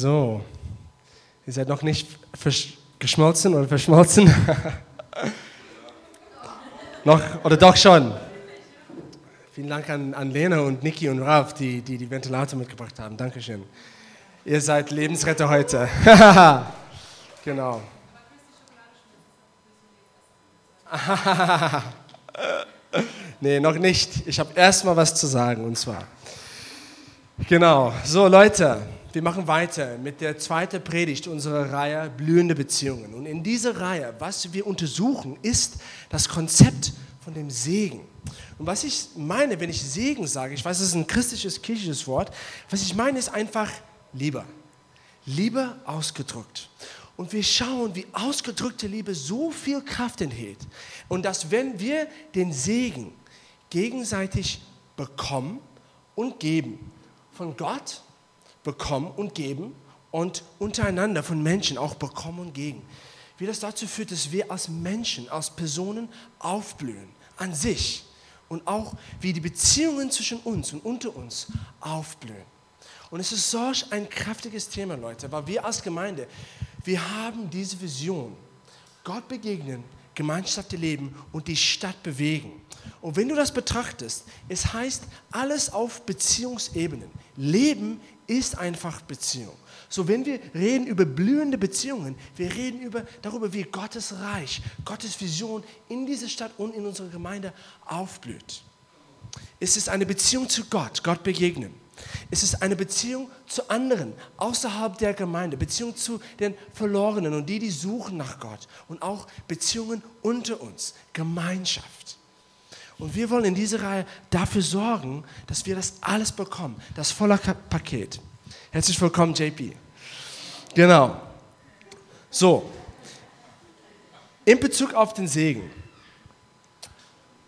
So, ihr seid noch nicht geschmolzen oder verschmolzen? noch oder doch schon? Vielen Dank an, an Lena und Niki und Ralf, die, die die Ventilator mitgebracht haben. Dankeschön. Ihr seid Lebensretter heute. genau. nee, noch nicht. Ich habe erstmal was zu sagen und zwar. Genau. So, Leute. Wir machen weiter mit der zweiten Predigt unserer Reihe Blühende Beziehungen. Und in dieser Reihe, was wir untersuchen, ist das Konzept von dem Segen. Und was ich meine, wenn ich Segen sage, ich weiß, es ist ein christliches, kirchliches Wort, was ich meine, ist einfach Liebe. Liebe ausgedrückt. Und wir schauen, wie ausgedrückte Liebe so viel Kraft enthält. Und dass wenn wir den Segen gegenseitig bekommen und geben, von Gott, bekommen und geben und untereinander von Menschen auch bekommen und geben. Wie das dazu führt, dass wir als Menschen, als Personen aufblühen an sich und auch wie die Beziehungen zwischen uns und unter uns aufblühen. Und es ist solch ein kräftiges Thema, Leute, weil wir als Gemeinde, wir haben diese Vision, Gott begegnen, Gemeinschaft leben und die Stadt bewegen. Und wenn du das betrachtest, es heißt alles auf Beziehungsebenen. Leben ist einfach Beziehung. So, wenn wir reden über blühende Beziehungen, wir reden über, darüber, wie Gottes Reich, Gottes Vision in dieser Stadt und in unserer Gemeinde aufblüht. Es ist eine Beziehung zu Gott, Gott begegnen. Es ist eine Beziehung zu anderen außerhalb der Gemeinde, Beziehung zu den Verlorenen und die, die suchen nach Gott und auch Beziehungen unter uns, Gemeinschaft. Und wir wollen in dieser Reihe dafür sorgen, dass wir das alles bekommen, das volle Paket. Herzlich willkommen, JP. Genau. So, in Bezug auf den Segen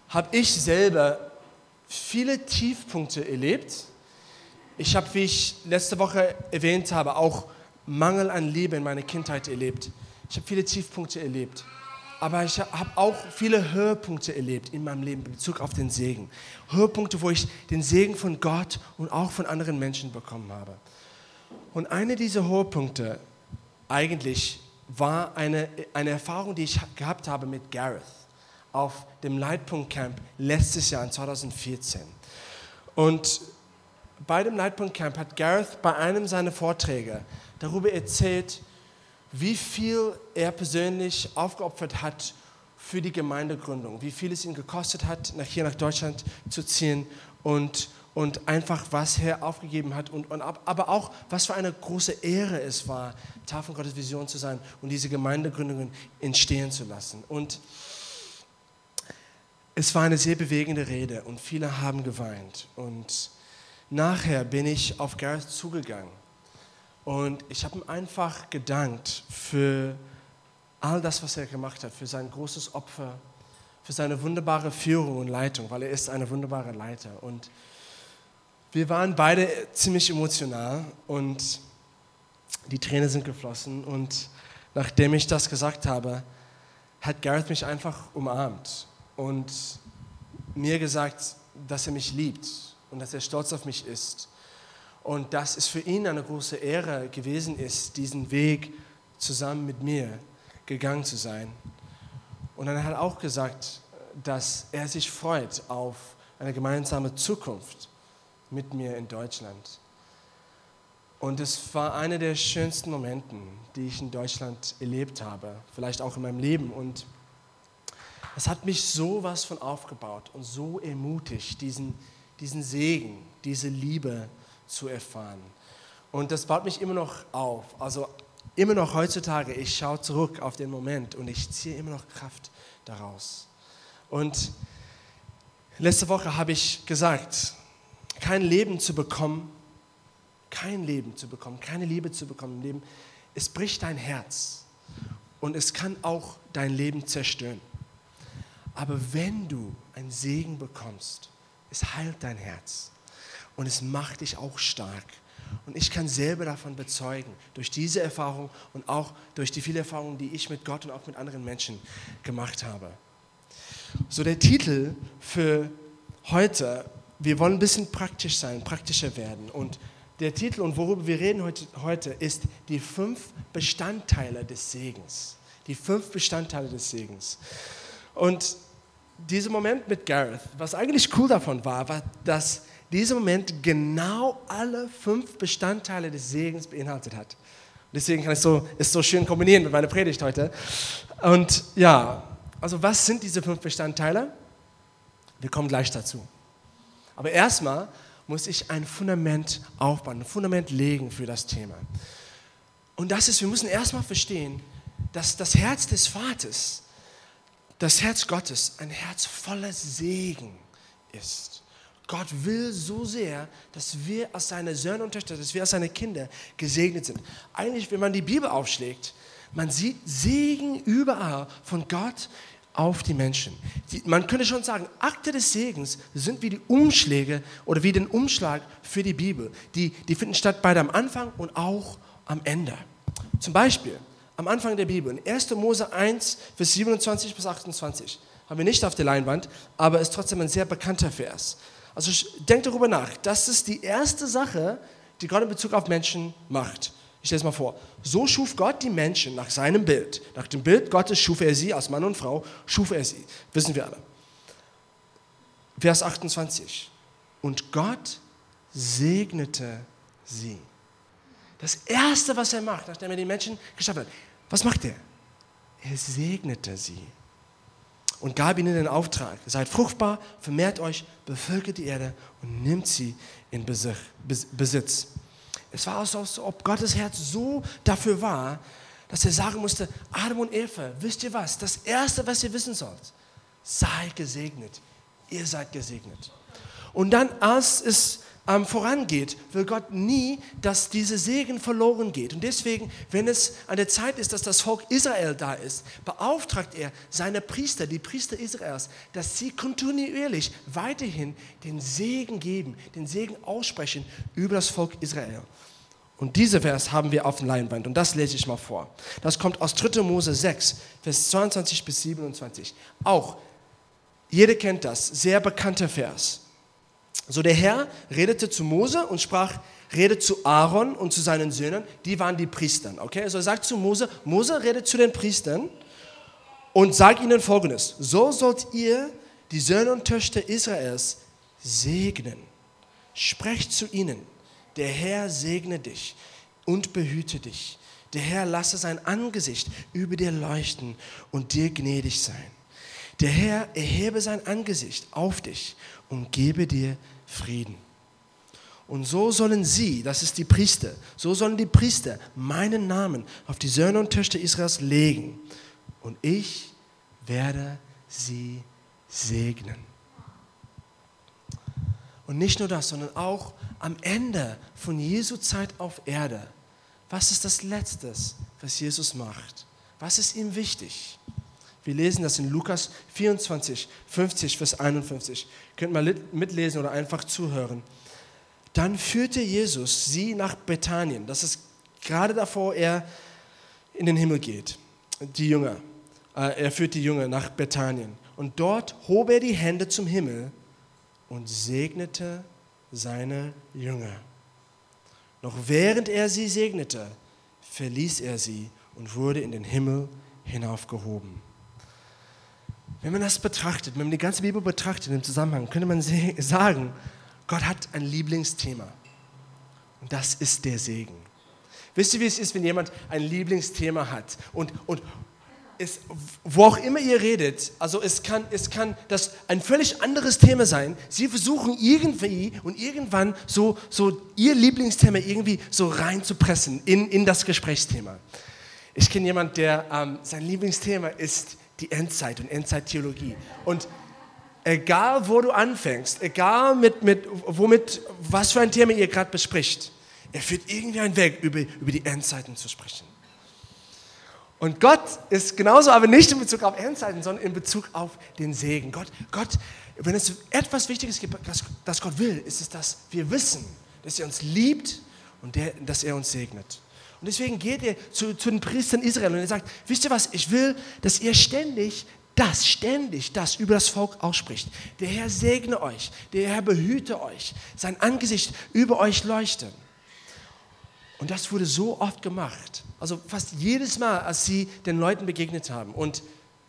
habe ich selber viele Tiefpunkte erlebt. Ich habe, wie ich letzte Woche erwähnt habe, auch Mangel an Liebe in meiner Kindheit erlebt. Ich habe viele Tiefpunkte erlebt. Aber ich habe auch viele Höhepunkte erlebt in meinem Leben in Bezug auf den Segen. Höhepunkte, wo ich den Segen von Gott und auch von anderen Menschen bekommen habe. Und eine dieser Höhepunkte eigentlich war eine, eine Erfahrung, die ich gehabt habe mit Gareth auf dem Leitpunkt Camp letztes Jahr in 2014. Und bei dem Leitpunkt Camp hat Gareth bei einem seiner Vorträge darüber erzählt, wie viel er persönlich aufgeopfert hat für die Gemeindegründung, wie viel es ihn gekostet hat, nach hier nach Deutschland zu ziehen und, und einfach was er aufgegeben hat und, und aber auch was für eine große Ehre es war, Teil von Gottes Vision zu sein und diese Gemeindegründungen entstehen zu lassen. Und es war eine sehr bewegende Rede und viele haben geweint. Und nachher bin ich auf Gareth zugegangen und ich habe ihm einfach gedankt für all das, was er gemacht hat, für sein großes Opfer, für seine wunderbare Führung und Leitung, weil er ist eine wunderbare Leiter. Und wir waren beide ziemlich emotional und die Tränen sind geflossen. Und nachdem ich das gesagt habe, hat Gareth mich einfach umarmt und mir gesagt, dass er mich liebt und dass er stolz auf mich ist und dass es für ihn eine große Ehre gewesen ist, diesen Weg zusammen mit mir gegangen zu sein. Und dann hat er auch gesagt, dass er sich freut auf eine gemeinsame Zukunft mit mir in Deutschland. Und es war einer der schönsten Momente, die ich in Deutschland erlebt habe, vielleicht auch in meinem Leben. Und es hat mich so was von aufgebaut und so ermutigt, diesen, diesen Segen, diese Liebe zu erfahren. Und das baut mich immer noch auf. Also immer noch heutzutage, ich schaue zurück auf den Moment und ich ziehe immer noch Kraft daraus. Und letzte Woche habe ich gesagt, kein Leben zu bekommen, kein Leben zu bekommen, keine Liebe zu bekommen im Leben, es bricht dein Herz und es kann auch dein Leben zerstören. Aber wenn du einen Segen bekommst, es heilt dein Herz und es macht dich auch stark. Und ich kann selber davon bezeugen, durch diese Erfahrung und auch durch die vielen Erfahrungen, die ich mit Gott und auch mit anderen Menschen gemacht habe. So der Titel für heute, wir wollen ein bisschen praktisch sein, praktischer werden. Und der Titel und worüber wir reden heute, heute ist die fünf Bestandteile des Segens. Die fünf Bestandteile des Segens. Und dieser Moment mit Gareth, was eigentlich cool davon war, war, dass dieser Moment genau alle fünf Bestandteile des Segens beinhaltet hat. Deswegen kann ich so, es so schön kombinieren mit meiner Predigt heute. Und ja, also was sind diese fünf Bestandteile? Wir kommen gleich dazu. Aber erstmal muss ich ein Fundament aufbauen, ein Fundament legen für das Thema. Und das ist, wir müssen erstmal verstehen, dass das Herz des Vaters, das Herz Gottes, ein Herz voller Segen ist. Gott will so sehr, dass wir als seine Söhne und Töchter, dass wir als seine Kinder gesegnet sind. Eigentlich, wenn man die Bibel aufschlägt, man sieht Segen überall von Gott auf die Menschen. Die, man könnte schon sagen, Akte des Segens sind wie die Umschläge oder wie den Umschlag für die Bibel. Die, die finden statt beide am Anfang und auch am Ende. Zum Beispiel am Anfang der Bibel, in 1. Mose 1, Vers 27 bis 28, haben wir nicht auf der Leinwand, aber ist trotzdem ein sehr bekannter Vers. Also denkt darüber nach. Das ist die erste Sache, die Gott in Bezug auf Menschen macht. Ich stelle es mal vor. So schuf Gott die Menschen nach seinem Bild. Nach dem Bild Gottes schuf er sie als Mann und Frau, schuf er sie. Wissen wir alle. Vers 28. Und Gott segnete sie. Das Erste, was er macht, nachdem er die Menschen geschaffen hat, was macht er? Er segnete sie und gab ihnen den Auftrag, seid fruchtbar, vermehrt euch, bevölkert die Erde und nimmt sie in Besitz. Es war so, als ob Gottes Herz so dafür war, dass er sagen musste, Adam und Eva, wisst ihr was, das Erste, was ihr wissen sollt, sei gesegnet, ihr seid gesegnet. Und dann, als es ähm, vorangeht, will Gott nie, dass dieser Segen verloren geht. Und deswegen, wenn es an der Zeit ist, dass das Volk Israel da ist, beauftragt er seine Priester, die Priester Israels, dass sie kontinuierlich weiterhin den Segen geben, den Segen aussprechen über das Volk Israel. Und diese Vers haben wir auf der Leinwand und das lese ich mal vor. Das kommt aus 3. Mose 6, Vers 22 bis 27. Auch, jeder kennt das, sehr bekannter Vers. So der Herr redete zu Mose und sprach, redet zu Aaron und zu seinen Söhnen, die waren die Priestern. Okay, also er sagt zu Mose, Mose redet zu den Priestern und sagt ihnen folgendes, so sollt ihr die Söhne und Töchter Israels segnen. Sprecht zu ihnen, der Herr segne dich und behüte dich. Der Herr lasse sein Angesicht über dir leuchten und dir gnädig sein. Der Herr erhebe sein Angesicht auf dich und gebe dir Frieden. Und so sollen sie, das ist die Priester, so sollen die Priester meinen Namen auf die Söhne und Töchter Israels legen. Und ich werde sie segnen. Und nicht nur das, sondern auch am Ende von Jesu Zeit auf Erde. Was ist das Letzte, was Jesus macht? Was ist ihm wichtig? Wir lesen das in Lukas 24, 50, Vers 51. Könnt mal mitlesen oder einfach zuhören. Dann führte Jesus sie nach Bethanien. Das ist gerade davor er in den Himmel geht. Die Jünger. Äh, er führt die Jünger nach Bethanien. Und dort hob er die Hände zum Himmel und segnete seine Jünger. Noch während er sie segnete, verließ er sie und wurde in den Himmel hinaufgehoben. Wenn man das betrachtet, wenn man die ganze Bibel betrachtet im Zusammenhang, könnte man sagen, Gott hat ein Lieblingsthema. Und das ist der Segen. Wisst ihr, wie es ist, wenn jemand ein Lieblingsthema hat? Und, und es, wo auch immer ihr redet, also es kann, es kann das ein völlig anderes Thema sein. Sie versuchen irgendwie und irgendwann so, so ihr Lieblingsthema irgendwie so reinzupressen in, in das Gesprächsthema. Ich kenne jemanden, der ähm, sein Lieblingsthema ist die Endzeit und Endzeittheologie. Und egal, wo du anfängst, egal mit, mit, womit, was für ein Thema ihr gerade bespricht, er führt irgendwie einen Weg, über, über die Endzeiten zu sprechen. Und Gott ist genauso, aber nicht in Bezug auf Endzeiten, sondern in Bezug auf den Segen. Gott, Gott wenn es etwas Wichtiges gibt, das, das Gott will, ist es, dass wir wissen, dass er uns liebt und der, dass er uns segnet. Und deswegen geht er zu, zu den Priestern Israel und er sagt, wisst ihr was, ich will, dass ihr ständig das, ständig das über das Volk ausspricht. Der Herr segne euch, der Herr behüte euch, sein Angesicht über euch leuchte. Und das wurde so oft gemacht. Also fast jedes Mal, als sie den Leuten begegnet haben. Und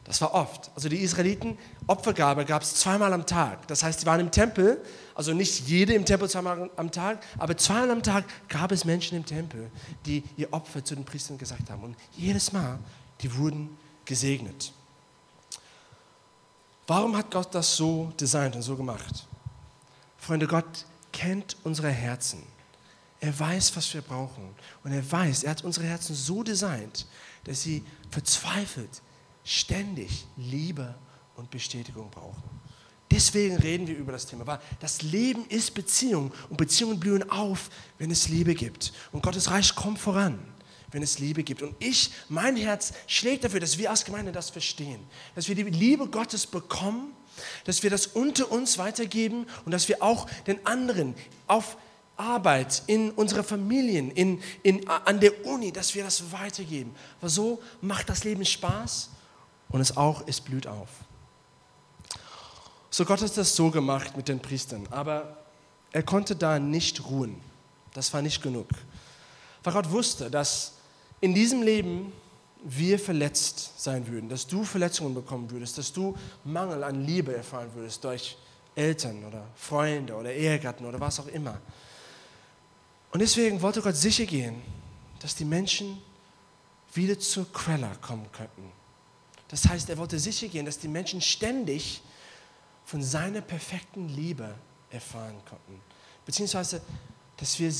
das war oft. Also die Israeliten, Opfergabe gab es zweimal am Tag. Das heißt, sie waren im Tempel, also nicht jede im Tempel zweimal am Tag, aber zweimal am Tag gab es Menschen im Tempel, die ihr Opfer zu den Priestern gesagt haben. Und jedes Mal, die wurden gesegnet. Warum hat Gott das so designt und so gemacht? Freunde, Gott kennt unsere Herzen. Er weiß, was wir brauchen. Und er weiß, er hat unsere Herzen so designt, dass sie verzweifelt ständig Liebe und Bestätigung brauchen. Deswegen reden wir über das Thema, weil das Leben ist Beziehung und Beziehungen blühen auf, wenn es Liebe gibt. Und Gottes Reich kommt voran, wenn es Liebe gibt. Und ich, mein Herz schlägt dafür, dass wir als Gemeinde das verstehen, dass wir die Liebe Gottes bekommen, dass wir das unter uns weitergeben und dass wir auch den anderen auf Arbeit, in unsere Familien, in, in, an der Uni, dass wir das weitergeben. Weil so macht das Leben Spaß und es auch, es blüht auf. So Gott hat das so gemacht mit den Priestern, aber er konnte da nicht ruhen. Das war nicht genug. Weil Gott wusste, dass in diesem Leben wir verletzt sein würden, dass du Verletzungen bekommen würdest, dass du Mangel an Liebe erfahren würdest durch Eltern oder Freunde oder Ehegatten oder was auch immer. Und deswegen wollte Gott sicher gehen, dass die Menschen wieder zur Quelle kommen könnten. Das heißt, er wollte sicher gehen, dass die Menschen ständig von seiner perfekten Liebe erfahren konnten. Beziehungsweise, dass wir,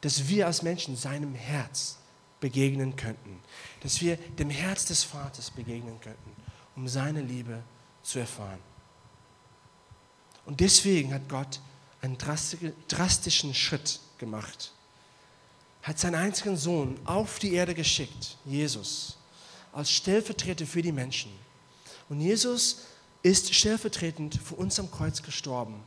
dass wir als Menschen seinem Herz begegnen könnten. Dass wir dem Herz des Vaters begegnen könnten, um seine Liebe zu erfahren. Und deswegen hat Gott einen drastischen Schritt gemacht. Hat seinen einzigen Sohn auf die Erde geschickt, Jesus, als Stellvertreter für die Menschen. Und Jesus ist stellvertretend für uns am Kreuz gestorben.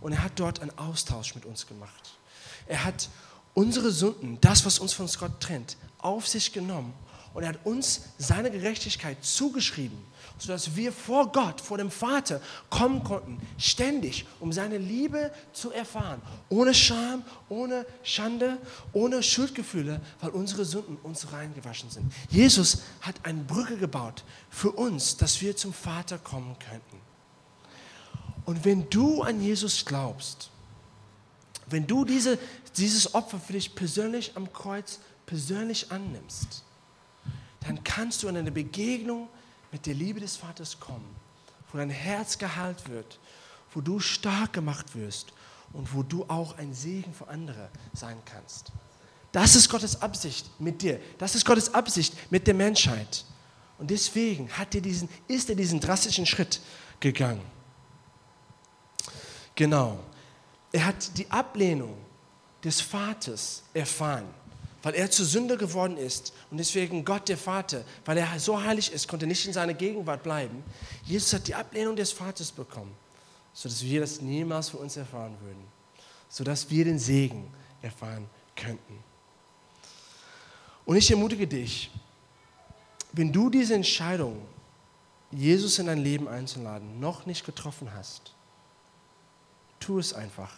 Und er hat dort einen Austausch mit uns gemacht. Er hat unsere Sünden, das, was uns von Gott trennt, auf sich genommen und er hat uns seine Gerechtigkeit zugeschrieben, sodass wir vor Gott, vor dem Vater kommen konnten, ständig, um seine Liebe zu erfahren. Ohne Scham, ohne Schande, ohne Schuldgefühle, weil unsere Sünden uns reingewaschen sind. Jesus hat eine Brücke gebaut für uns, dass wir zum Vater kommen könnten. Und wenn du an Jesus glaubst, wenn du diese, dieses Opfer für dich persönlich am Kreuz persönlich annimmst, dann kannst du in eine Begegnung mit der Liebe des Vaters kommen, wo dein Herz geheilt wird, wo du stark gemacht wirst und wo du auch ein Segen für andere sein kannst. Das ist Gottes Absicht mit dir. Das ist Gottes Absicht mit der Menschheit. Und deswegen hat er diesen, ist er diesen drastischen Schritt gegangen. Genau. Er hat die Ablehnung des Vaters erfahren weil er zu Sünder geworden ist und deswegen Gott der Vater, weil er so heilig ist, konnte nicht in seiner Gegenwart bleiben. Jesus hat die Ablehnung des Vaters bekommen, sodass wir das niemals für uns erfahren würden, sodass wir den Segen erfahren könnten. Und ich ermutige dich, wenn du diese Entscheidung, Jesus in dein Leben einzuladen, noch nicht getroffen hast, tu es einfach.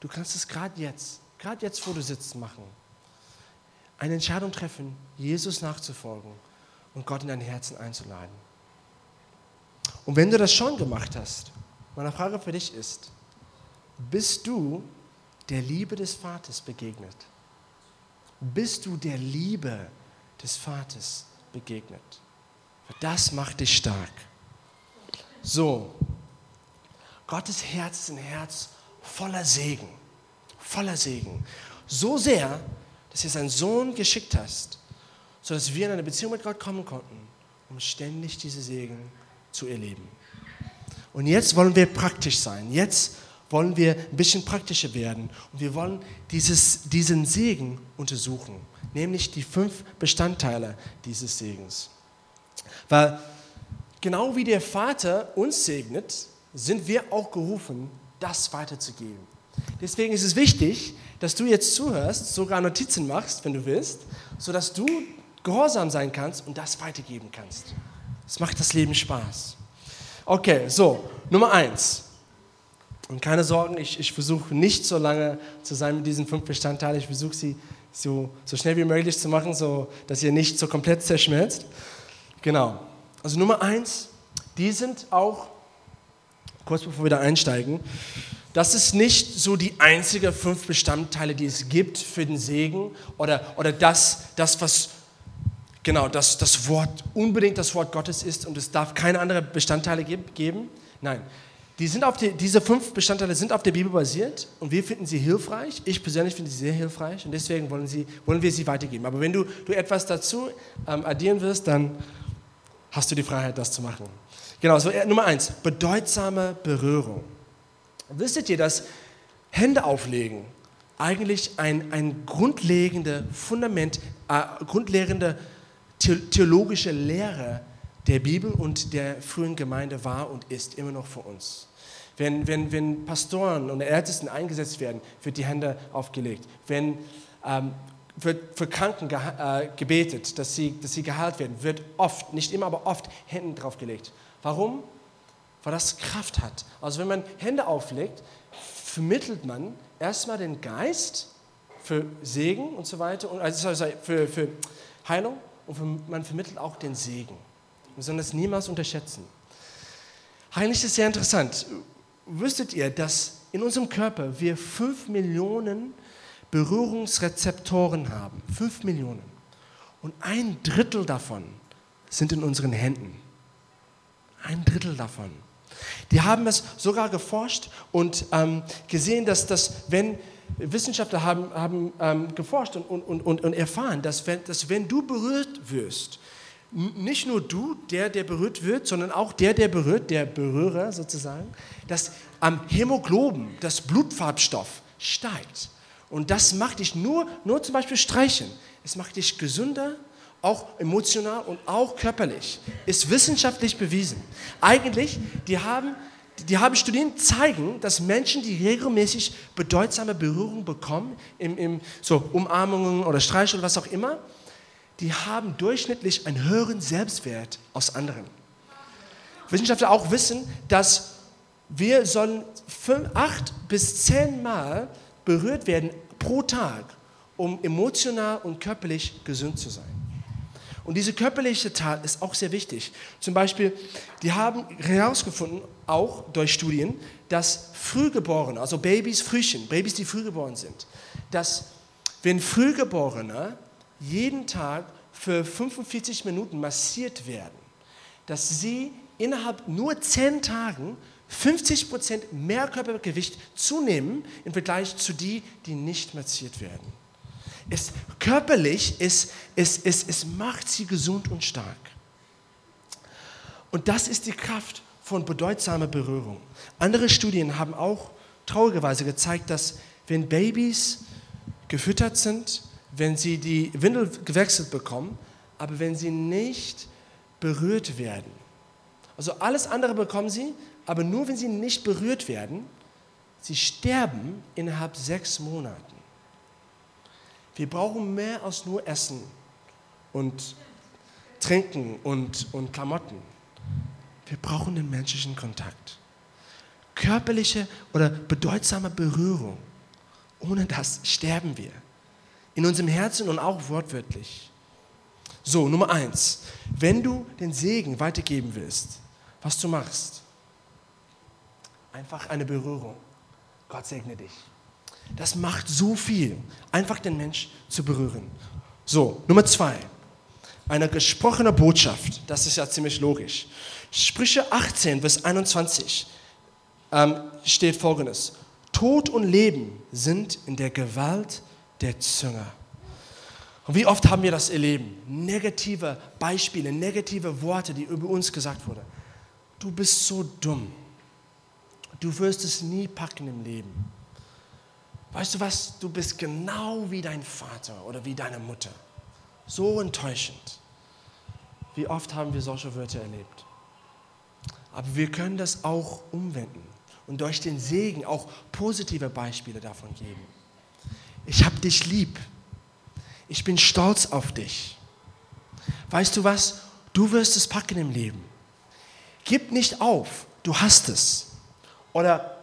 Du kannst es gerade jetzt, gerade jetzt, wo du sitzt, machen eine Entscheidung treffen, Jesus nachzufolgen und Gott in dein Herzen einzuladen. Und wenn du das schon gemacht hast, meine Frage für dich ist, bist du der Liebe des Vaters begegnet? Bist du der Liebe des Vaters begegnet? Das macht dich stark. So, Gottes Herz ist ein Herz voller Segen, voller Segen. So sehr, dass du seinen Sohn geschickt hast, sodass wir in eine Beziehung mit Gott kommen konnten, um ständig diese Segen zu erleben. Und jetzt wollen wir praktisch sein. Jetzt wollen wir ein bisschen praktischer werden. Und wir wollen dieses, diesen Segen untersuchen, nämlich die fünf Bestandteile dieses Segens. Weil genau wie der Vater uns segnet, sind wir auch gerufen, das weiterzugeben. Deswegen ist es wichtig, dass du jetzt zuhörst, sogar Notizen machst, wenn du willst, sodass du gehorsam sein kannst und das weitergeben kannst. Das macht das Leben Spaß. Okay, so, Nummer eins. Und keine Sorgen, ich, ich versuche nicht so lange zu sein mit diesen fünf Bestandteilen. Ich versuche sie so, so schnell wie möglich zu machen, so dass ihr nicht so komplett zerschmelzt. Genau. Also Nummer eins, die sind auch, kurz bevor wir da einsteigen, das ist nicht so die einzige fünf Bestandteile, die es gibt für den Segen oder, oder das, das, was genau das, das Wort, unbedingt das Wort Gottes ist und es darf keine anderen Bestandteile geben. Nein, die sind auf die, diese fünf Bestandteile sind auf der Bibel basiert und wir finden sie hilfreich. Ich persönlich finde sie sehr hilfreich und deswegen wollen, sie, wollen wir sie weitergeben. Aber wenn du, du etwas dazu ähm, addieren wirst, dann hast du die Freiheit, das zu machen. Genau, so äh, Nummer eins, bedeutsame Berührung. Wisstet ihr, dass Hände auflegen eigentlich ein, ein grundlegendes Fundament, äh, grundlegende theologische Lehre der Bibel und der frühen Gemeinde war und ist immer noch für uns. Wenn, wenn, wenn Pastoren und Ältesten eingesetzt werden, wird die Hände aufgelegt. Wenn ähm, wird für Kranken ge äh, gebetet, dass sie, dass sie geheilt werden, wird oft, nicht immer, aber oft Hände draufgelegt. Warum? Weil das Kraft hat. Also wenn man Hände auflegt, vermittelt man erstmal den Geist für Segen und so weiter, also für, für Heilung und man vermittelt auch den Segen. Wir sollen das niemals unterschätzen. Heilig ist sehr interessant. Wüsstet ihr, dass in unserem Körper wir fünf Millionen Berührungsrezeptoren haben? Fünf Millionen. Und ein Drittel davon sind in unseren Händen. Ein Drittel davon. Die haben es sogar geforscht und ähm, gesehen, dass das, wenn Wissenschaftler haben, haben ähm, geforscht und, und, und, und erfahren, dass wenn, dass wenn du berührt wirst, nicht nur du, der, der berührt wird, sondern auch der, der berührt, der Berührer sozusagen, dass am Hämoglobin, das Blutfarbstoff, steigt. Und das macht dich nur, nur zum Beispiel streichen. Es macht dich gesünder, auch emotional und auch körperlich, ist wissenschaftlich bewiesen. Eigentlich, die haben, die haben Studien zeigen, dass Menschen, die regelmäßig bedeutsame Berührung bekommen, im, im, so Umarmungen oder Streichel oder was auch immer, die haben durchschnittlich einen höheren Selbstwert als anderen. Wissenschaftler auch wissen, dass wir sollen fünf, acht bis zehn Mal berührt werden pro Tag, um emotional und körperlich gesund zu sein. Und diese körperliche Tat ist auch sehr wichtig. Zum Beispiel, die haben herausgefunden, auch durch Studien, dass Frühgeborene, also Babys, Frühchen, Babys, die frühgeboren sind, dass wenn Frühgeborene jeden Tag für 45 Minuten massiert werden, dass sie innerhalb nur 10 Tagen 50 Prozent mehr Körpergewicht zunehmen im Vergleich zu die, die nicht massiert werden es, körperlich, es, es, es, es macht sie gesund und stark. Und das ist die Kraft von bedeutsamer Berührung. Andere Studien haben auch traurigerweise gezeigt, dass wenn Babys gefüttert sind, wenn sie die Windel gewechselt bekommen, aber wenn sie nicht berührt werden, also alles andere bekommen sie, aber nur wenn sie nicht berührt werden, sie sterben innerhalb sechs Monaten. Wir brauchen mehr als nur Essen und Trinken und, und Klamotten. Wir brauchen den menschlichen Kontakt. Körperliche oder bedeutsame Berührung. Ohne das sterben wir. In unserem Herzen und auch wortwörtlich. So, Nummer eins. Wenn du den Segen weitergeben willst, was du machst, einfach eine Berührung. Gott segne dich. Das macht so viel, einfach den Mensch zu berühren. So, Nummer zwei. Eine gesprochene Botschaft. Das ist ja ziemlich logisch. Sprüche 18, Vers 21 ähm, steht folgendes. Tod und Leben sind in der Gewalt der Zunge. Und wie oft haben wir das erleben? Negative Beispiele, negative Worte, die über uns gesagt wurden. Du bist so dumm. Du wirst es nie packen im Leben. Weißt du was? Du bist genau wie dein Vater oder wie deine Mutter. So enttäuschend. Wie oft haben wir solche Wörter erlebt? Aber wir können das auch umwenden und durch den Segen auch positive Beispiele davon geben. Ich habe dich lieb. Ich bin stolz auf dich. Weißt du was? Du wirst es packen im Leben. Gib nicht auf. Du hast es. Oder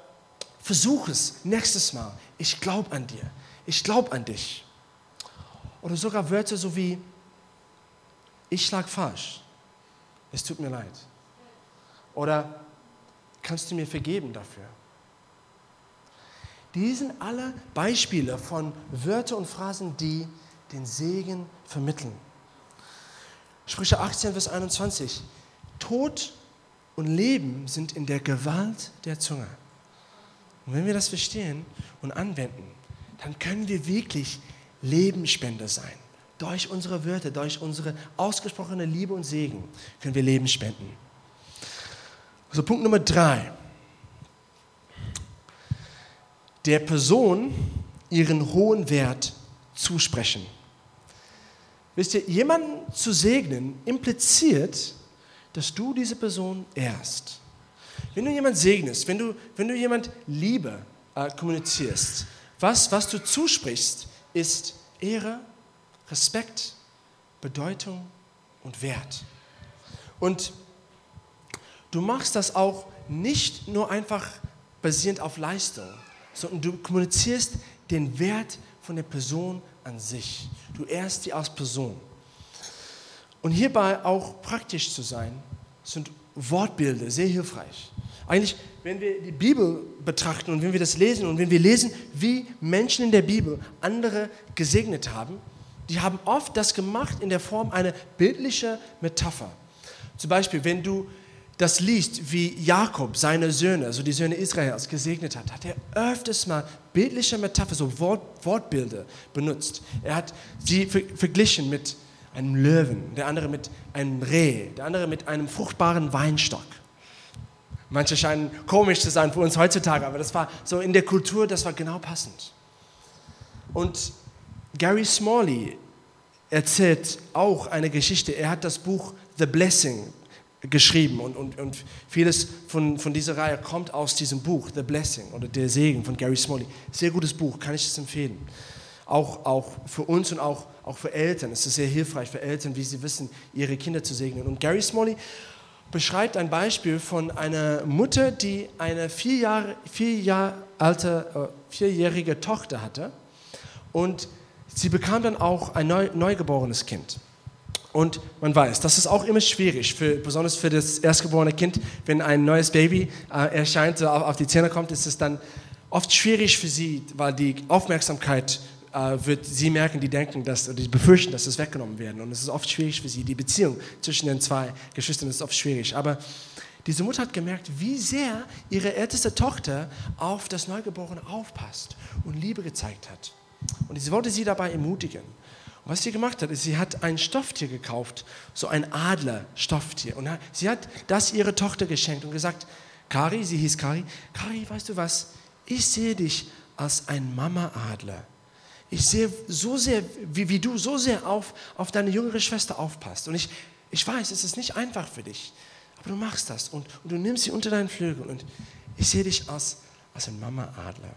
versuch es nächstes Mal. Ich glaube an dir. Ich glaube an dich. Oder sogar Wörter so wie, ich schlag falsch, es tut mir leid. Oder kannst du mir vergeben dafür? Die sind alle Beispiele von Wörtern und Phrasen, die den Segen vermitteln. Sprüche 18, Vers 21. Tod und Leben sind in der Gewalt der Zunge. Und wenn wir das verstehen und anwenden, dann können wir wirklich Lebensspender sein. Durch unsere Wörter, durch unsere ausgesprochene Liebe und Segen können wir Leben spenden. Also Punkt Nummer drei. Der Person ihren hohen Wert zusprechen. Wisst ihr, jemanden zu segnen impliziert, dass du diese Person ehrst. Wenn du jemanden segnest, wenn du, wenn du jemand Liebe äh, kommunizierst, was, was du zusprichst, ist Ehre, Respekt, Bedeutung und Wert. Und du machst das auch nicht nur einfach basierend auf Leistung, sondern du kommunizierst den Wert von der Person an sich. Du ehrst sie als Person. Und hierbei auch praktisch zu sein, sind Wortbilder sehr hilfreich. Eigentlich, wenn wir die Bibel betrachten und wenn wir das lesen und wenn wir lesen, wie Menschen in der Bibel andere gesegnet haben, die haben oft das gemacht in der Form einer bildlichen Metapher. Zum Beispiel, wenn du das liest, wie Jakob seine Söhne, also die Söhne Israels, gesegnet hat, hat er öfters mal bildliche Metapher, so Wort, Wortbilder benutzt. Er hat sie verglichen mit einem Löwen, der andere mit einem Reh, der andere mit einem fruchtbaren Weinstock. Manche scheinen komisch zu sein für uns heutzutage, aber das war so in der Kultur, das war genau passend. Und Gary Smalley erzählt auch eine Geschichte. Er hat das Buch The Blessing geschrieben und, und, und vieles von, von dieser Reihe kommt aus diesem Buch, The Blessing oder Der Segen von Gary Smalley. Sehr gutes Buch, kann ich es empfehlen. Auch, auch für uns und auch, auch für Eltern. Es ist sehr hilfreich für Eltern, wie sie wissen, ihre Kinder zu segnen. Und Gary Smalley beschreibt ein Beispiel von einer Mutter, die eine vier Jahre, vier Jahre alte, äh, vierjährige Tochter hatte und sie bekam dann auch ein neu, neugeborenes Kind. Und man weiß, das ist auch immer schwierig, für, besonders für das erstgeborene Kind, wenn ein neues Baby äh, erscheint, auf, auf die Zähne kommt, ist es dann oft schwierig für sie, weil die Aufmerksamkeit wird sie merken, die denken, dass, die befürchten, dass es weggenommen werden. Und es ist oft schwierig für sie. Die Beziehung zwischen den zwei Geschwistern ist oft schwierig. Aber diese Mutter hat gemerkt, wie sehr ihre älteste Tochter auf das Neugeborene aufpasst und Liebe gezeigt hat. Und sie wollte sie dabei ermutigen. Und was sie gemacht hat, ist, sie hat ein Stofftier gekauft, so ein Adler-Stofftier. Und sie hat das ihrer Tochter geschenkt und gesagt, Kari, sie hieß Kari, Kari, weißt du was, ich sehe dich als ein Mama-Adler. Ich sehe so sehr, wie, wie du so sehr auf, auf deine jüngere Schwester aufpasst. Und ich, ich weiß, es ist nicht einfach für dich, aber du machst das und, und du nimmst sie unter deinen Flügel. Und ich sehe dich als, als ein Mama-Adler.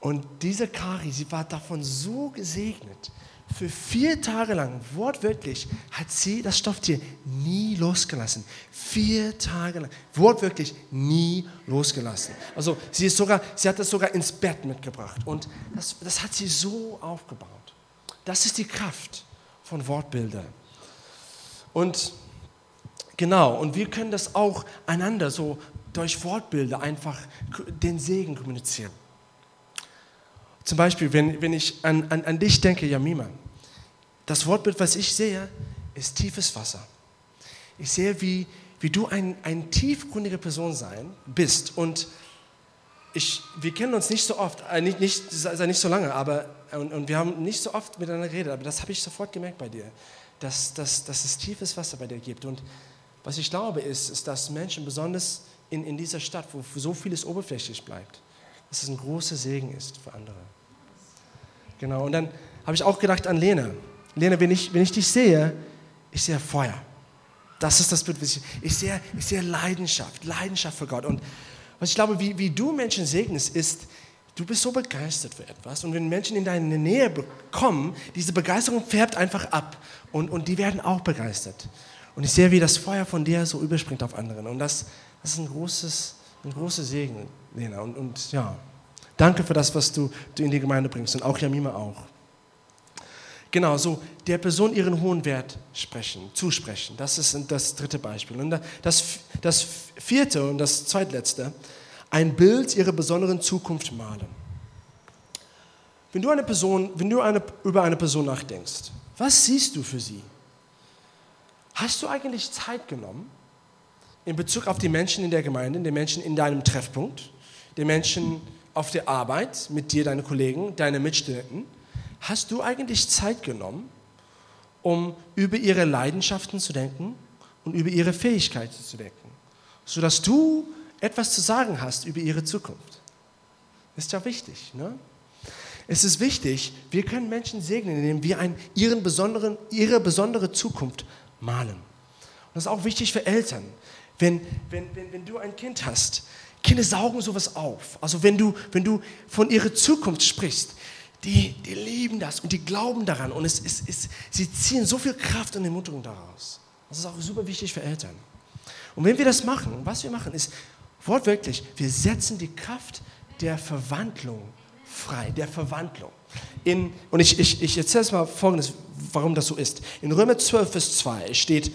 Und diese Kari, sie war davon so gesegnet, für vier Tage lang, wortwörtlich, hat sie das Stofftier nie losgelassen. Vier Tage lang, wortwörtlich nie losgelassen. Also sie, ist sogar, sie hat das sogar ins Bett mitgebracht. Und das, das hat sie so aufgebaut. Das ist die Kraft von Wortbildern. Und genau, und wir können das auch einander so durch Wortbilder einfach den Segen kommunizieren. Zum Beispiel, wenn, wenn ich an, an, an dich denke, Jamima, das Wortbild, was ich sehe, ist tiefes Wasser. Ich sehe, wie, wie du ein, eine tiefgründige Person sein bist. Und ich, wir kennen uns nicht so oft, äh, nicht, nicht, nicht so lange, aber und, und wir haben nicht so oft miteinander geredet, aber das habe ich sofort gemerkt bei dir, dass, dass, dass es tiefes Wasser bei dir gibt. Und was ich glaube, ist, ist dass Menschen, besonders in, in dieser Stadt, wo so vieles oberflächlich bleibt, dass es ein großer Segen ist für andere. Genau, und dann habe ich auch gedacht an Lena. Lena, wenn ich, wenn ich dich sehe, ich sehe Feuer. Das ist das Bild, was ich, ich sehe. Ich sehe Leidenschaft, Leidenschaft für Gott. Und was ich glaube, wie, wie du Menschen segnest, ist, du bist so begeistert für etwas. Und wenn Menschen in deine Nähe kommen, diese Begeisterung färbt einfach ab. Und, und die werden auch begeistert. Und ich sehe, wie das Feuer von dir so überspringt auf anderen. Und das, das ist ein großes, ein großer Segen, Lena. Und, und ja, danke für das, was du, du in die Gemeinde bringst und auch Jamima auch. Genau, so der Person ihren hohen Wert sprechen, zusprechen. Das ist das dritte Beispiel. Und das, das vierte und das zweitletzte, ein Bild ihrer besonderen Zukunft malen. Wenn du, eine Person, wenn du eine, über eine Person nachdenkst, was siehst du für sie? Hast du eigentlich Zeit genommen in Bezug auf die Menschen in der Gemeinde, die Menschen in deinem Treffpunkt, die Menschen auf der Arbeit mit dir, deine Kollegen, deine Mitstudenten? Hast du eigentlich Zeit genommen, um über ihre Leidenschaften zu denken und über ihre Fähigkeiten zu denken, sodass du etwas zu sagen hast über ihre Zukunft? Ist ja wichtig, ne? Es ist wichtig, wir können Menschen segnen, indem wir ein, ihren besonderen, ihre besondere Zukunft malen. Und das ist auch wichtig für Eltern. Wenn, wenn, wenn, wenn du ein Kind hast, Kinder saugen sowas auf. Also wenn du, wenn du von ihrer Zukunft sprichst, die, die lieben das und die glauben daran und es, es, es, sie ziehen so viel Kraft und Ermutigung daraus. Das ist auch super wichtig für Eltern. Und wenn wir das machen, was wir machen, ist wortwörtlich, wir setzen die Kraft der Verwandlung frei, der Verwandlung. In, und ich, ich, ich erzähle es mal folgendes, warum das so ist. In Römer 12, Vers 2 steht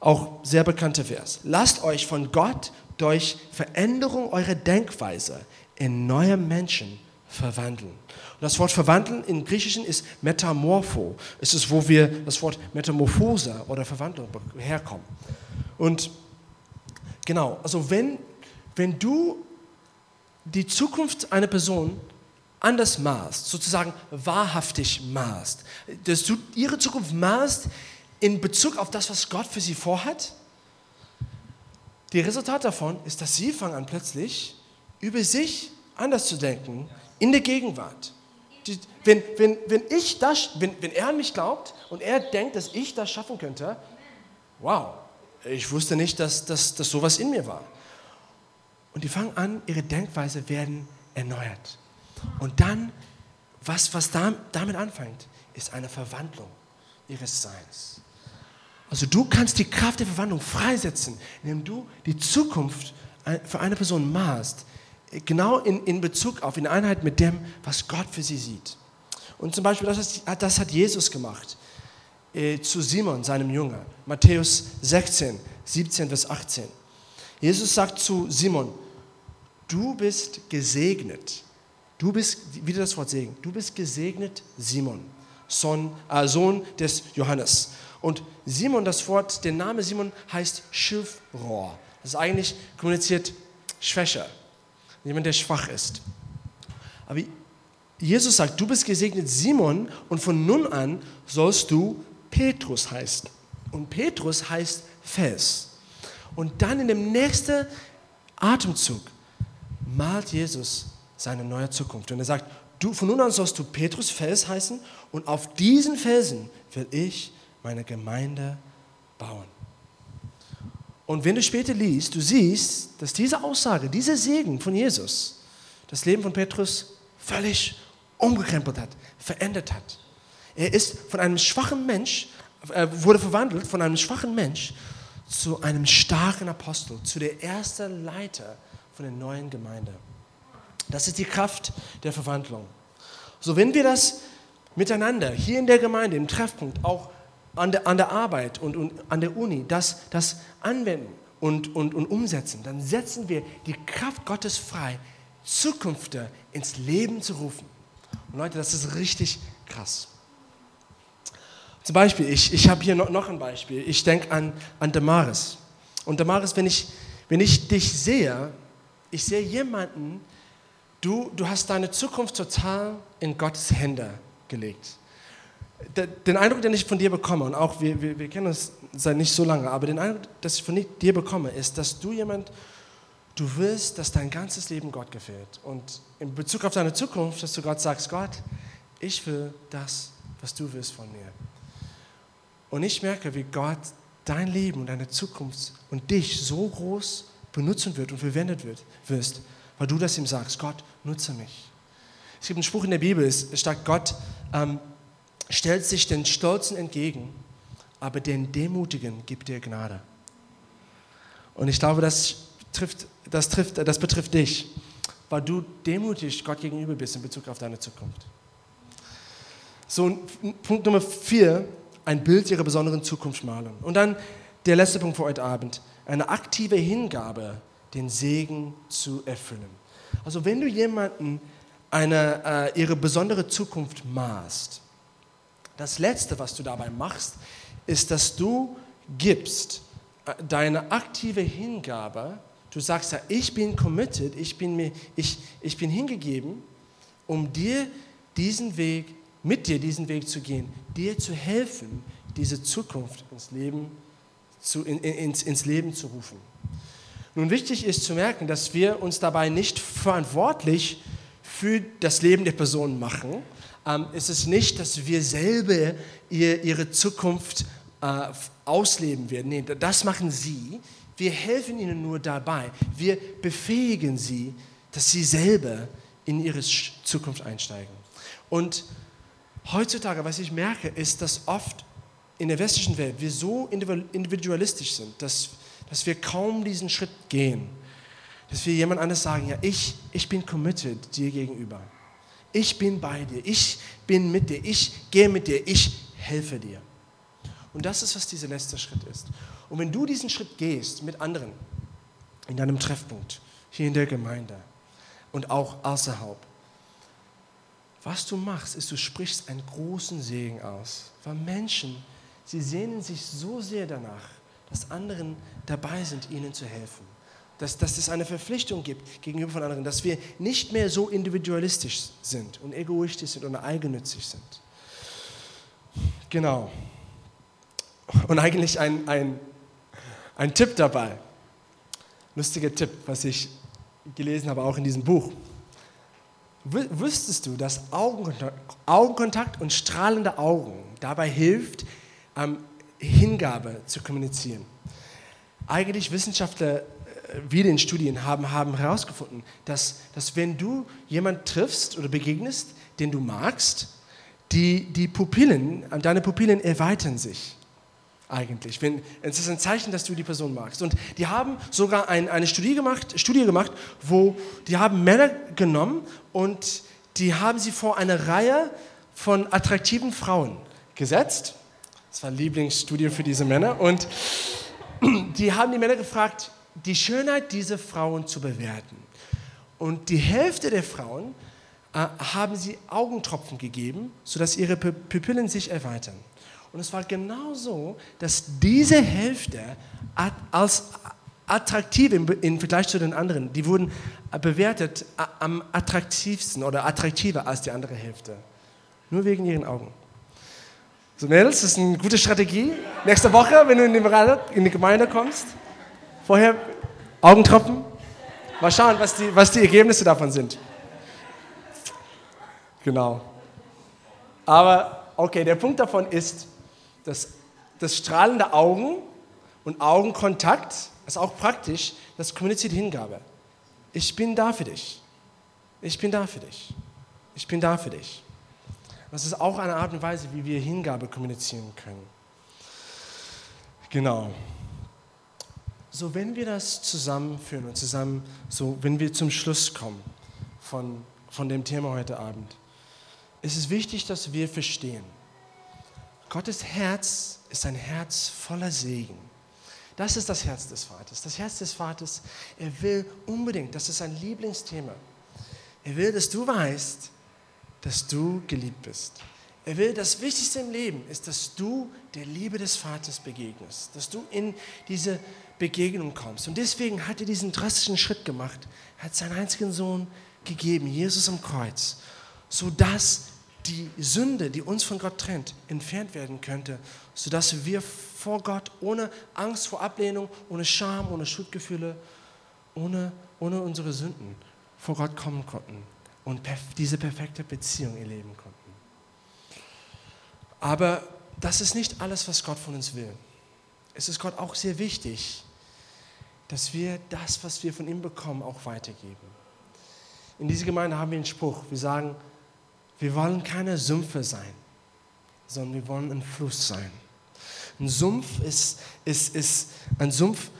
auch sehr bekannter Vers. Lasst euch von Gott durch Veränderung eurer Denkweise in neue Menschen verwandeln. Und das Wort verwandeln im Griechischen ist metamorpho. Es ist, wo wir das Wort Metamorphose oder Verwandlung herkommen. Und genau, also wenn, wenn du die Zukunft einer Person anders maßt, sozusagen wahrhaftig maßt, dass du ihre Zukunft maßt in Bezug auf das, was Gott für sie vorhat, die Resultat davon ist, dass sie fangen an plötzlich über sich anders zu denken in der Gegenwart. Die, wenn, wenn, wenn, ich das, wenn, wenn er an mich glaubt und er denkt, dass ich das schaffen könnte, wow, ich wusste nicht, dass, dass, dass sowas in mir war. Und die fangen an, ihre Denkweise werden erneuert. Und dann, was, was damit anfängt, ist eine Verwandlung ihres Seins. Also du kannst die Kraft der Verwandlung freisetzen, indem du die Zukunft für eine Person maßt, genau in, in Bezug auf, in Einheit mit dem, was Gott für sie sieht. Und zum Beispiel, das, das hat Jesus gemacht äh, zu Simon, seinem Jünger. Matthäus 16, 17 bis 18. Jesus sagt zu Simon, du bist gesegnet Du bist, wieder das Wort Segen, du bist gesegnet, Simon, Sohn, äh, Sohn des Johannes. Und Simon, das Wort, der Name Simon heißt Schilfrohr. Das ist eigentlich kommuniziert Schwächer, jemand, der schwach ist. Aber Jesus sagt, du bist gesegnet, Simon, und von nun an sollst du Petrus heißen. Und Petrus heißt Fels. Und dann in dem nächsten Atemzug malt Jesus seine neue Zukunft. Und er sagt, du, von nun an sollst du Petrus Fels heißen und auf diesen Felsen will ich meine Gemeinde bauen. Und wenn du später liest, du siehst, dass diese Aussage, dieser Segen von Jesus das Leben von Petrus völlig umgekrempelt hat, verändert hat. Er ist von einem schwachen Mensch, äh, wurde verwandelt von einem schwachen Mensch zu einem starken Apostel, zu der ersten Leiter von der neuen Gemeinde. Das ist die Kraft der Verwandlung. So, wenn wir das miteinander hier in der Gemeinde, im Treffpunkt, auch an der, an der Arbeit und, und an der Uni, das, das anwenden und, und, und umsetzen, dann setzen wir die Kraft Gottes frei, Zukünfte ins Leben zu rufen. Und Leute, das ist richtig krass. Zum Beispiel, ich, ich habe hier noch, noch ein Beispiel. Ich denke an, an Damaris. Und Damaris, wenn ich, wenn ich dich sehe, ich sehe jemanden, Du, du hast deine Zukunft total in Gottes Hände gelegt. Den Eindruck, den ich von dir bekomme, und auch wir, wir, wir kennen uns seit nicht so lange, aber den Eindruck, den ich von dir bekomme, ist, dass du jemand, du willst, dass dein ganzes Leben Gott gefällt. Und in Bezug auf deine Zukunft, dass du Gott sagst, Gott, ich will das, was du willst von mir. Und ich merke, wie Gott dein Leben und deine Zukunft und dich so groß benutzen wird und verwendet wird, wirst, weil du das ihm sagst, Gott, nutze mich. Es gibt einen Spruch in der Bibel, es sagt, Gott ähm, stellt sich den Stolzen entgegen, aber den Demutigen gibt dir Gnade. Und ich glaube, das, trifft, das, trifft, das betrifft dich, weil du demutig Gott gegenüber bist in Bezug auf deine Zukunft. So, Punkt Nummer vier, ein Bild ihrer besonderen Zukunft malen. Und dann der letzte Punkt für heute Abend, eine aktive Hingabe, den Segen zu erfüllen. Also wenn du jemanden eine, äh, ihre besondere Zukunft maßt, das Letzte, was du dabei machst, ist, dass du gibst äh, deine aktive Hingabe. Du sagst ja, ich bin committed, ich bin, mir, ich, ich bin hingegeben, um dir diesen Weg, mit dir diesen Weg zu gehen, dir zu helfen, diese Zukunft ins Leben zu, in, ins, ins Leben zu rufen. Nun wichtig ist zu merken, dass wir uns dabei nicht verantwortlich für das Leben der Person machen. Ähm, es ist nicht, dass wir selber ihr, ihre Zukunft äh, ausleben werden. Nee, das machen sie. Wir helfen ihnen nur dabei. Wir befähigen sie, dass sie selber in ihre Zukunft einsteigen. Und heutzutage, was ich merke, ist, dass oft in der westlichen Welt wir so individualistisch sind, dass, dass wir kaum diesen Schritt gehen. Dass wir jemand anderes sagen, ja, ich, ich bin committed dir gegenüber. Ich bin bei dir, ich bin mit dir, ich gehe mit dir, ich helfe dir. Und das ist, was dieser letzte Schritt ist. Und wenn du diesen Schritt gehst mit anderen, in deinem Treffpunkt, hier in der Gemeinde und auch außerhalb, was du machst, ist, du sprichst einen großen Segen aus. Weil Menschen, sie sehnen sich so sehr danach, dass anderen dabei sind, ihnen zu helfen. Dass, dass es eine Verpflichtung gibt gegenüber von anderen, dass wir nicht mehr so individualistisch sind und egoistisch sind und eigennützig sind. Genau. Und eigentlich ein, ein, ein Tipp dabei. Lustiger Tipp, was ich gelesen habe, auch in diesem Buch. Wüsstest du, dass Augenkontakt, und strahlende Augen dabei hilft, ähm, Hingabe zu kommunizieren? Eigentlich Wissenschaftler, wie in Studien haben, haben herausgefunden, dass, dass wenn du jemanden triffst oder begegnest, den du magst, die, die Pupillen, deine Pupillen erweitern sich eigentlich. Wenn, es ist ein Zeichen, dass du die Person magst. Und die haben sogar ein, eine Studie gemacht, Studie gemacht, wo die haben Männer genommen und die haben sie vor eine Reihe von attraktiven Frauen gesetzt. Das war Lieblingsstudie für diese Männer. Und die haben die Männer gefragt, die Schönheit dieser Frauen zu bewerten. Und die Hälfte der Frauen äh, haben sie Augentropfen gegeben, sodass ihre Pupillen sich erweitern. Und es war genau so, dass diese Hälfte als attraktiv im, Vergleich zu den anderen, die wurden bewertet am attraktivsten oder attraktiver als die andere Hälfte. Nur wegen ihren Augen. So Mädels, das ist eine gute Strategie. Nächste Woche, wenn du in die Gemeinde kommst, vorher Augentropfen. Mal schauen, was die, was die Ergebnisse davon sind. Genau. Aber okay, der Punkt davon ist, das, das strahlende Augen und Augenkontakt ist auch praktisch, das kommuniziert Hingabe. Ich bin da für dich. Ich bin da für dich. Ich bin da für dich. Das ist auch eine Art und Weise, wie wir Hingabe kommunizieren können. Genau. So, wenn wir das zusammenführen und zusammen, so, wenn wir zum Schluss kommen von, von dem Thema heute Abend, ist es wichtig, dass wir verstehen, Gottes Herz ist ein Herz voller Segen. Das ist das Herz des Vaters. Das Herz des Vaters, er will unbedingt, das ist sein Lieblingsthema. Er will, dass du weißt, dass du geliebt bist. Er will, das Wichtigste im Leben ist, dass du der Liebe des Vaters begegnest, dass du in diese Begegnung kommst. Und deswegen hat er diesen drastischen Schritt gemacht. Hat seinen einzigen Sohn gegeben, Jesus am Kreuz, sodass die Sünde, die uns von Gott trennt, entfernt werden könnte, sodass wir vor Gott ohne Angst vor Ablehnung, ohne Scham, ohne Schuldgefühle, ohne, ohne unsere Sünden vor Gott kommen konnten und diese perfekte Beziehung erleben konnten. Aber das ist nicht alles, was Gott von uns will. Es ist Gott auch sehr wichtig, dass wir das, was wir von ihm bekommen, auch weitergeben. In dieser Gemeinde haben wir einen Spruch. Wir sagen, wir wollen keine Sümpfe sein, sondern wir wollen ein Fluss sein. Ein Sumpf ist, ist, ist ein Sumpf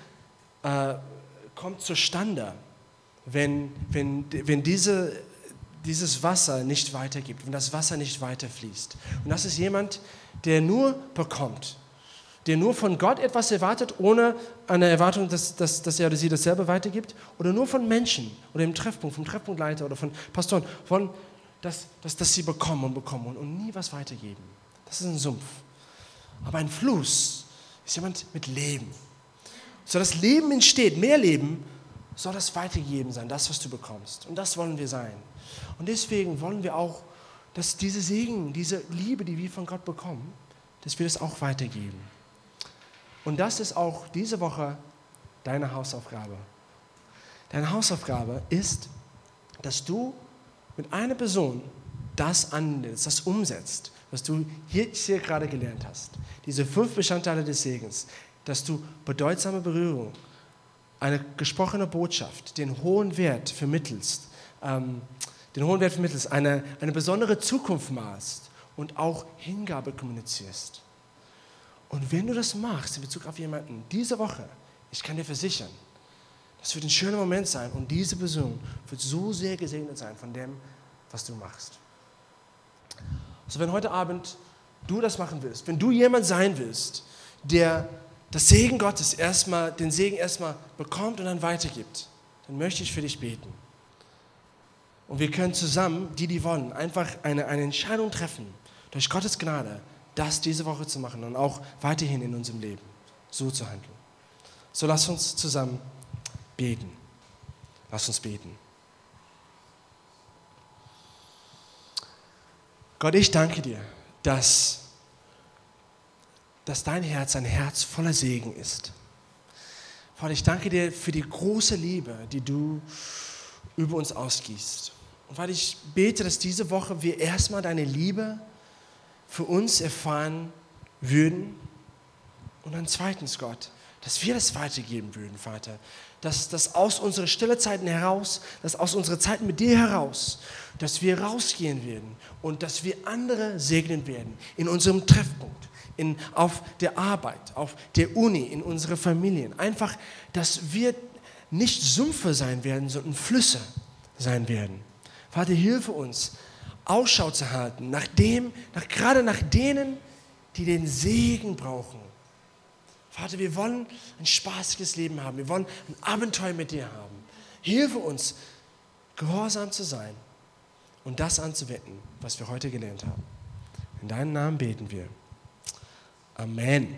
äh, kommt zustande, wenn, wenn, wenn diese, dieses Wasser nicht weitergibt, wenn das Wasser nicht weiterfließt. Und das ist jemand, der nur bekommt, der nur von Gott etwas erwartet, ohne eine Erwartung, dass, dass, dass er oder sie dasselbe weitergibt, oder nur von Menschen oder im Treffpunkt, vom Treffpunktleiter oder von Pastoren, von, dass, dass, dass sie bekommen und bekommen und, und nie was weitergeben. Das ist ein Sumpf. Aber ein Fluss ist jemand mit Leben. So das Leben entsteht, mehr Leben, soll das weitergeben sein, das, was du bekommst. Und das wollen wir sein. Und deswegen wollen wir auch, dass diese Segen, diese Liebe, die wir von Gott bekommen, dass wir das auch weitergeben. Und das ist auch diese Woche deine Hausaufgabe. Deine Hausaufgabe ist, dass du mit einer Person das annimmst, das umsetzt, was du hier, hier gerade gelernt hast. Diese fünf Bestandteile des Segens, dass du bedeutsame Berührung, eine gesprochene Botschaft, den hohen Wert vermittelst, ähm, den hohen Wert vermittelst, eine, eine besondere Zukunft maßt und auch Hingabe kommunizierst. Und wenn du das machst in Bezug auf jemanden, diese Woche, ich kann dir versichern, das wird ein schöner Moment sein und diese Person wird so sehr gesegnet sein von dem, was du machst. Also wenn heute Abend du das machen willst, wenn du jemand sein willst, der das Segen Gottes erstmal, den Segen erstmal bekommt und dann weitergibt, dann möchte ich für dich beten. Und wir können zusammen, die, die wollen, einfach eine, eine Entscheidung treffen, durch Gottes Gnade, das diese Woche zu machen und auch weiterhin in unserem Leben so zu handeln. So lass uns zusammen beten. Lass uns beten. Gott, ich danke dir, dass dass dein Herz ein Herz voller Segen ist. Vater, ich danke dir für die große Liebe, die du über uns ausgießt. Und Vater, ich bete, dass diese Woche wir erstmal deine Liebe für uns erfahren würden. Und dann zweitens, Gott, dass wir das weitergeben würden, Vater. Dass, dass aus unseren Stillezeiten heraus, dass aus unseren Zeiten mit dir heraus, dass wir rausgehen werden und dass wir andere segnen werden in unserem Treffpunkt in, auf der Arbeit, auf der Uni, in unsere Familien. Einfach, dass wir nicht Sümpfe sein werden, sondern Flüsse sein werden. Vater, hilfe uns, Ausschau zu halten, nach dem, nach, gerade nach denen, die den Segen brauchen. Vater, wir wollen ein spaßiges Leben haben. Wir wollen ein Abenteuer mit dir haben. Hilfe uns, gehorsam zu sein und das anzuwenden, was wir heute gelernt haben. In deinem Namen beten wir. Amen.